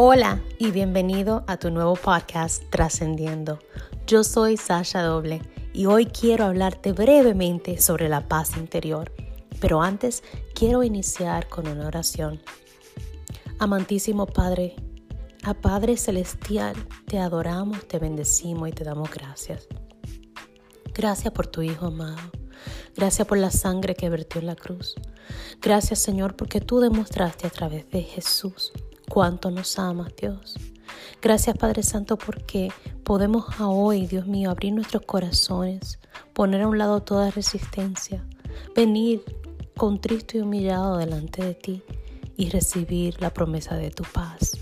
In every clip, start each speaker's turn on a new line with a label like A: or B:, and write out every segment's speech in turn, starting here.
A: Hola y bienvenido a tu nuevo podcast Trascendiendo. Yo soy Sasha Doble y hoy quiero hablarte brevemente sobre la paz interior. Pero antes quiero iniciar con una oración. Amantísimo Padre, a Padre Celestial, te adoramos, te bendecimos y te damos gracias. Gracias por tu Hijo amado. Gracias por la sangre que vertió en la cruz. Gracias Señor porque tú demostraste a través de Jesús cuánto nos amas, Dios. Gracias, Padre Santo, porque podemos hoy, Dios mío, abrir nuestros corazones, poner a un lado toda resistencia, venir contristo y humillado delante de ti y recibir la promesa de tu paz.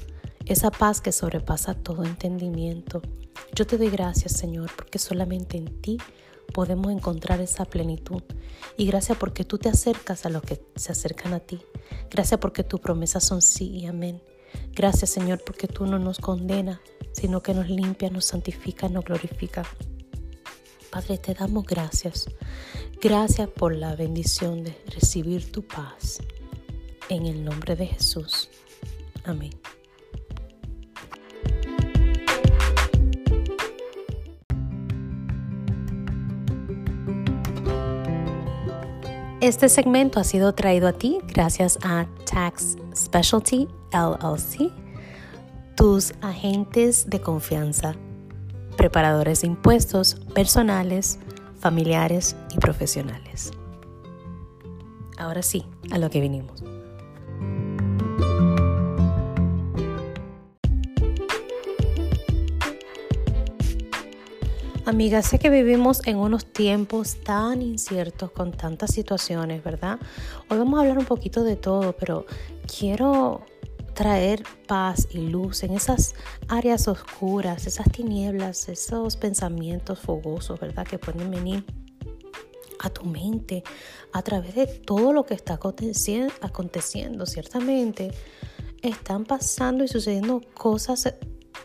A: Esa paz que sobrepasa todo entendimiento. Yo te doy gracias, Señor, porque solamente en ti podemos encontrar esa plenitud. Y gracias porque tú te acercas a los que se acercan a ti. Gracias porque tus promesas son sí y amén. Gracias Señor porque tú no nos condenas, sino que nos limpia, nos santifica, nos glorifica. Padre, te damos gracias. Gracias por la bendición de recibir tu paz. En el nombre de Jesús. Amén. Este segmento ha sido traído a ti gracias a Tax Specialty LLC, tus agentes de confianza, preparadores de impuestos personales, familiares y profesionales. Ahora sí, a lo que vinimos. Amiga, sé que vivimos en unos tiempos tan inciertos con tantas situaciones, ¿verdad? Hoy vamos a hablar un poquito de todo, pero quiero traer paz y luz en esas áreas oscuras, esas tinieblas, esos pensamientos fogosos, ¿verdad? Que pueden venir a tu mente a través de todo lo que está aconteciendo, aconteciendo. Ciertamente están pasando y sucediendo cosas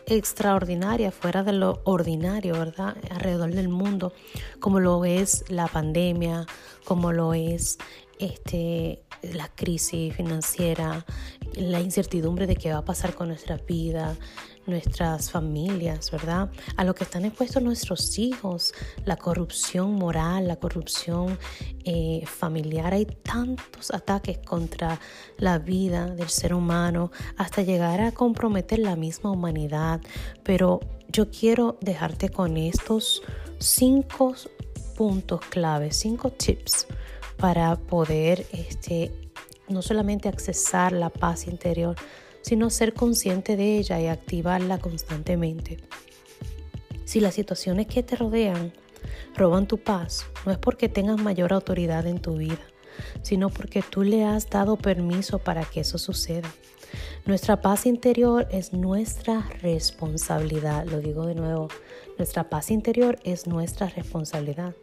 A: extraordinaria, fuera de lo ordinario, ¿verdad? Alrededor del mundo, como lo es la pandemia, como lo es este, la crisis financiera, la incertidumbre de qué va a pasar con nuestra vida, nuestras familias, ¿verdad? A lo que están expuestos nuestros hijos, la corrupción moral, la corrupción eh, familiar. Hay tantos ataques contra la vida del ser humano hasta llegar a comprometer la misma humanidad. Pero yo quiero dejarte con estos cinco puntos claves, cinco tips para poder este, no solamente accesar la paz interior, sino ser consciente de ella y activarla constantemente. Si las situaciones que te rodean roban tu paz, no es porque tengas mayor autoridad en tu vida, sino porque tú le has dado permiso para que eso suceda. Nuestra paz interior es nuestra responsabilidad, lo digo de nuevo, nuestra paz interior es nuestra responsabilidad.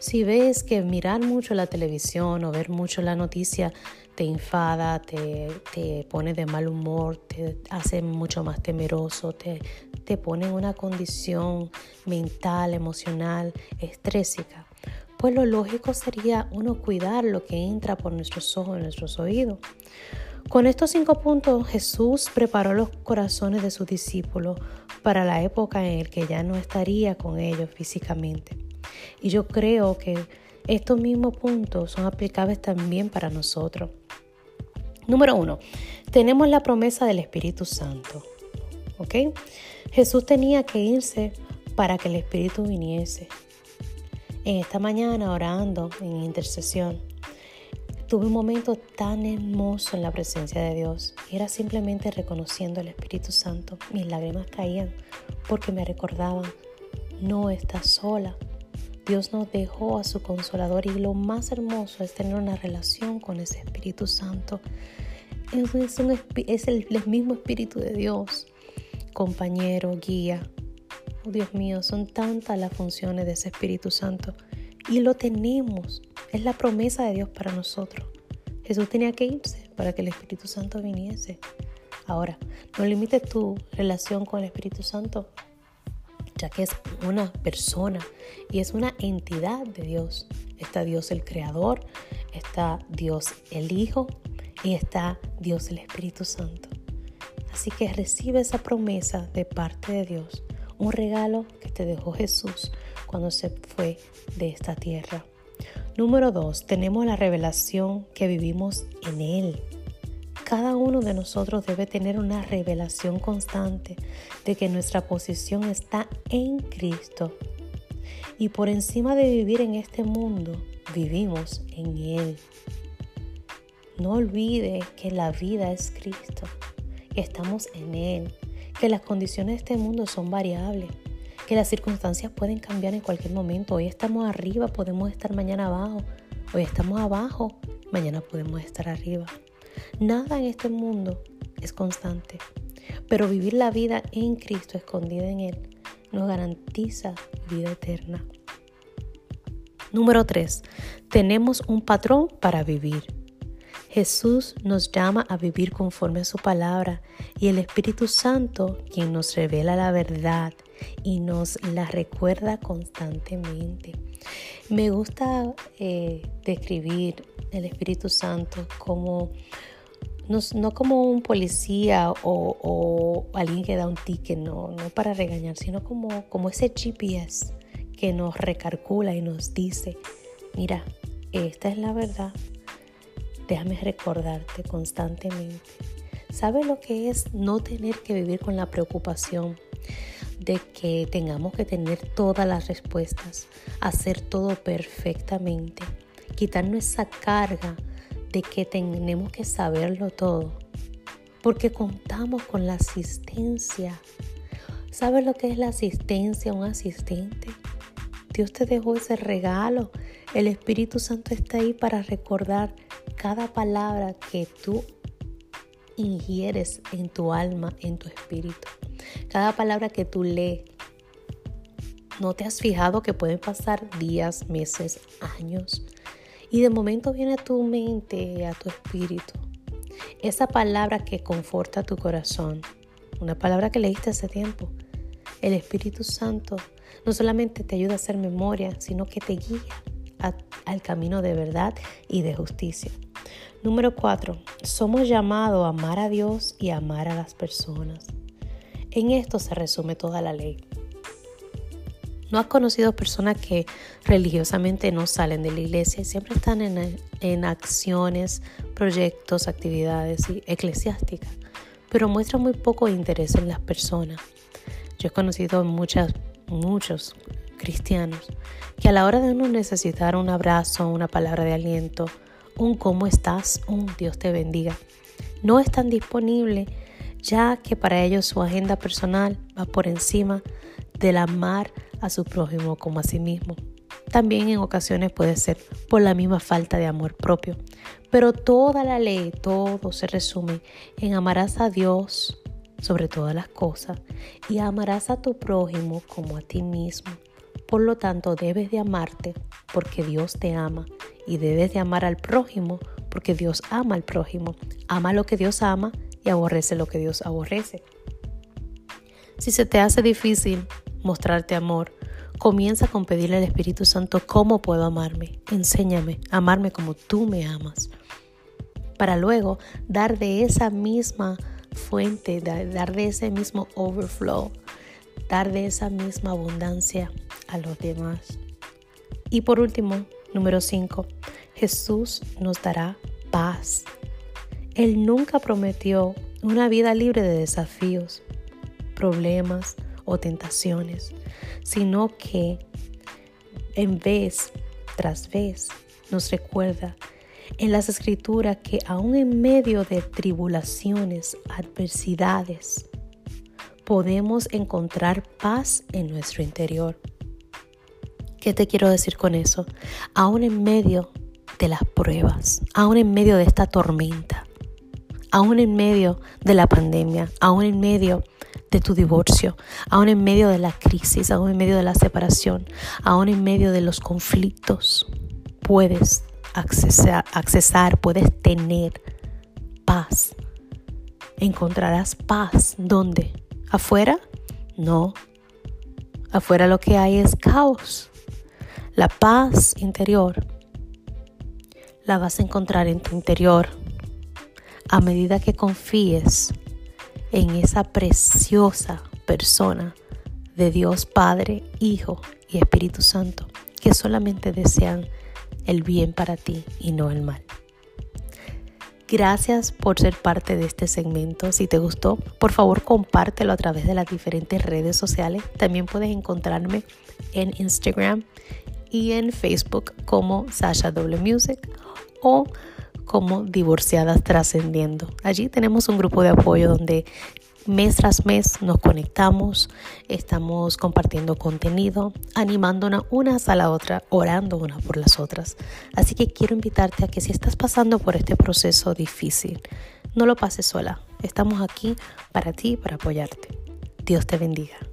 A: Si ves que mirar mucho la televisión o ver mucho la noticia te enfada, te, te pone de mal humor, te hace mucho más temeroso, te, te pone en una condición mental, emocional, estrésica, pues lo lógico sería uno cuidar lo que entra por nuestros ojos y nuestros oídos. Con estos cinco puntos Jesús preparó los corazones de sus discípulos para la época en la que ya no estaría con ellos físicamente. Y yo creo que estos mismos puntos son aplicables también para nosotros. Número uno, tenemos la promesa del Espíritu Santo. ¿Ok? Jesús tenía que irse para que el Espíritu viniese. En esta mañana, orando en intercesión, tuve un momento tan hermoso en la presencia de Dios. Era simplemente reconociendo al Espíritu Santo. Mis lágrimas caían porque me recordaban, no estás sola, Dios nos dejó a su consolador y lo más hermoso es tener una relación con ese Espíritu Santo. Es, el, mismo Espíritu de Dios, compañero, guía. Oh, Dios mío, son tantas las funciones de ese Espíritu Santo y lo tenemos. Es la promesa de Dios para nosotros. Jesús tenía que irse para que el Espíritu Santo viniese. Ahora, no limites tu relación con el Espíritu Santo ya que es una persona y es una entidad de Dios. Está Dios el Creador, está Dios el Hijo y está Dios el Espíritu Santo. Así que recibe esa promesa de parte de Dios, un regalo que te dejó Jesús cuando se fue de esta tierra. Número dos, tenemos la revelación que vivimos en Él. Cada uno de nosotros debe tener una revelación constante de que nuestra posición está en Cristo. Y por encima de vivir en este mundo, vivimos en Él. No olvide que la vida es Cristo, que estamos en Él, que las condiciones de este mundo son variables, que las circunstancias pueden cambiar en cualquier momento. Hoy estamos arriba, podemos estar mañana abajo. Hoy estamos abajo, mañana podemos estar arriba. Nada en este mundo es constante, pero vivir la vida en Cristo, escondida en Él, nos garantiza vida eterna. Número 3. Tenemos un patrón para vivir. Jesús nos llama a vivir conforme a su palabra y el Espíritu Santo, quien nos revela la verdad y nos la recuerda constantemente. Me gusta eh, describir el Espíritu Santo como no, como un policía o, alguien que da un ticket, no, no para regañar, sino como, como ese GPS que nos recalcula y nos dice, mira, esta es la verdad, Déjame recordarte constantemente. ¿Sabes lo que es no tener que vivir con la preocupación de que tengamos que tener todas las respuestas, hacer todo perfectamente, quitarnos esa carga de que tenemos que saberlo todo? Porque contamos con la asistencia. ¿Sabes lo que es la asistencia, un asistente? Dios te dejó ese regalo. El Espíritu Santo está ahí para recordar cada palabra que tú ingieres en tu alma, en tu espíritu, cada palabra que tú lees, ¿no te has fijado que pueden pasar días, meses, años? Y de momento viene a tu mente, a tu espíritu, esa palabra que conforta tu corazón, una palabra que leíste hace tiempo. El Espíritu Santo no solamente te ayuda a hacer memoria, sino que te guía al camino de verdad y de justicia. Número 4. Somos llamados a amar a Dios y amar a las personas. En esto se resume toda la ley. ¿No has conocido personas que religiosamente no salen de la iglesia y siempre están en, en acciones, proyectos, actividades eclesiásticas, pero muestran muy poco interés en las personas? Yo he conocido muchas, muchos cristianos que a la hora de uno necesitar un abrazo, una palabra de aliento, un cómo estás, un Dios te bendiga. No están disponibles ya que para ellos su agenda personal va por encima del amar a su prójimo como a sí mismo. También en ocasiones puede ser por la misma falta de amor propio. Pero toda la ley, todo se resume en amarás a Dios sobre todas las cosas y amarás a tu prójimo como a ti mismo. Por lo tanto, debes de amarte porque Dios te ama y debes de amar al prójimo porque Dios ama al prójimo. Ama lo que Dios ama y aborrece lo que Dios aborrece. Si se te hace difícil mostrarte amor, comienza con pedirle al Espíritu Santo cómo puedo amarme. Enséñame a amarme como tú me amas. Para luego dar de esa misma fuente, dar de ese mismo overflow, dar de esa misma abundancia a los demás. Y por último, número 5, Jesús nos dará paz. Él nunca prometió una vida libre de desafíos, problemas o tentaciones, sino que en vez tras vez nos recuerda en las escrituras que aún en medio de tribulaciones, adversidades, podemos encontrar paz en nuestro interior. ¿Qué te quiero decir con eso? Aún en medio de las pruebas, aún en medio de esta tormenta, aún en medio de la pandemia, aún en medio de tu divorcio, aún en medio de la crisis, aún en medio de la separación, aún en medio de los conflictos, puedes accesar, puedes tener paz. Encontrarás paz. ¿Dónde? ¿Afuera? No. Afuera lo que hay es caos. La paz interior la vas a encontrar en tu interior a medida que confíes en esa preciosa persona de Dios Padre, Hijo y Espíritu Santo, que solamente desean el bien para ti y no el mal. Gracias por ser parte de este segmento. Si te gustó, por favor compártelo a través de las diferentes redes sociales. También puedes encontrarme en Instagram y en Facebook como Sasha W Music o como Divorciadas Trascendiendo. Allí tenemos un grupo de apoyo donde mes tras mes nos conectamos, estamos compartiendo contenido, animándonos unas a la otra, orando unas por las otras. Así que quiero invitarte a que si estás pasando por este proceso difícil, no lo pases sola. Estamos aquí para ti, para apoyarte. Dios te bendiga.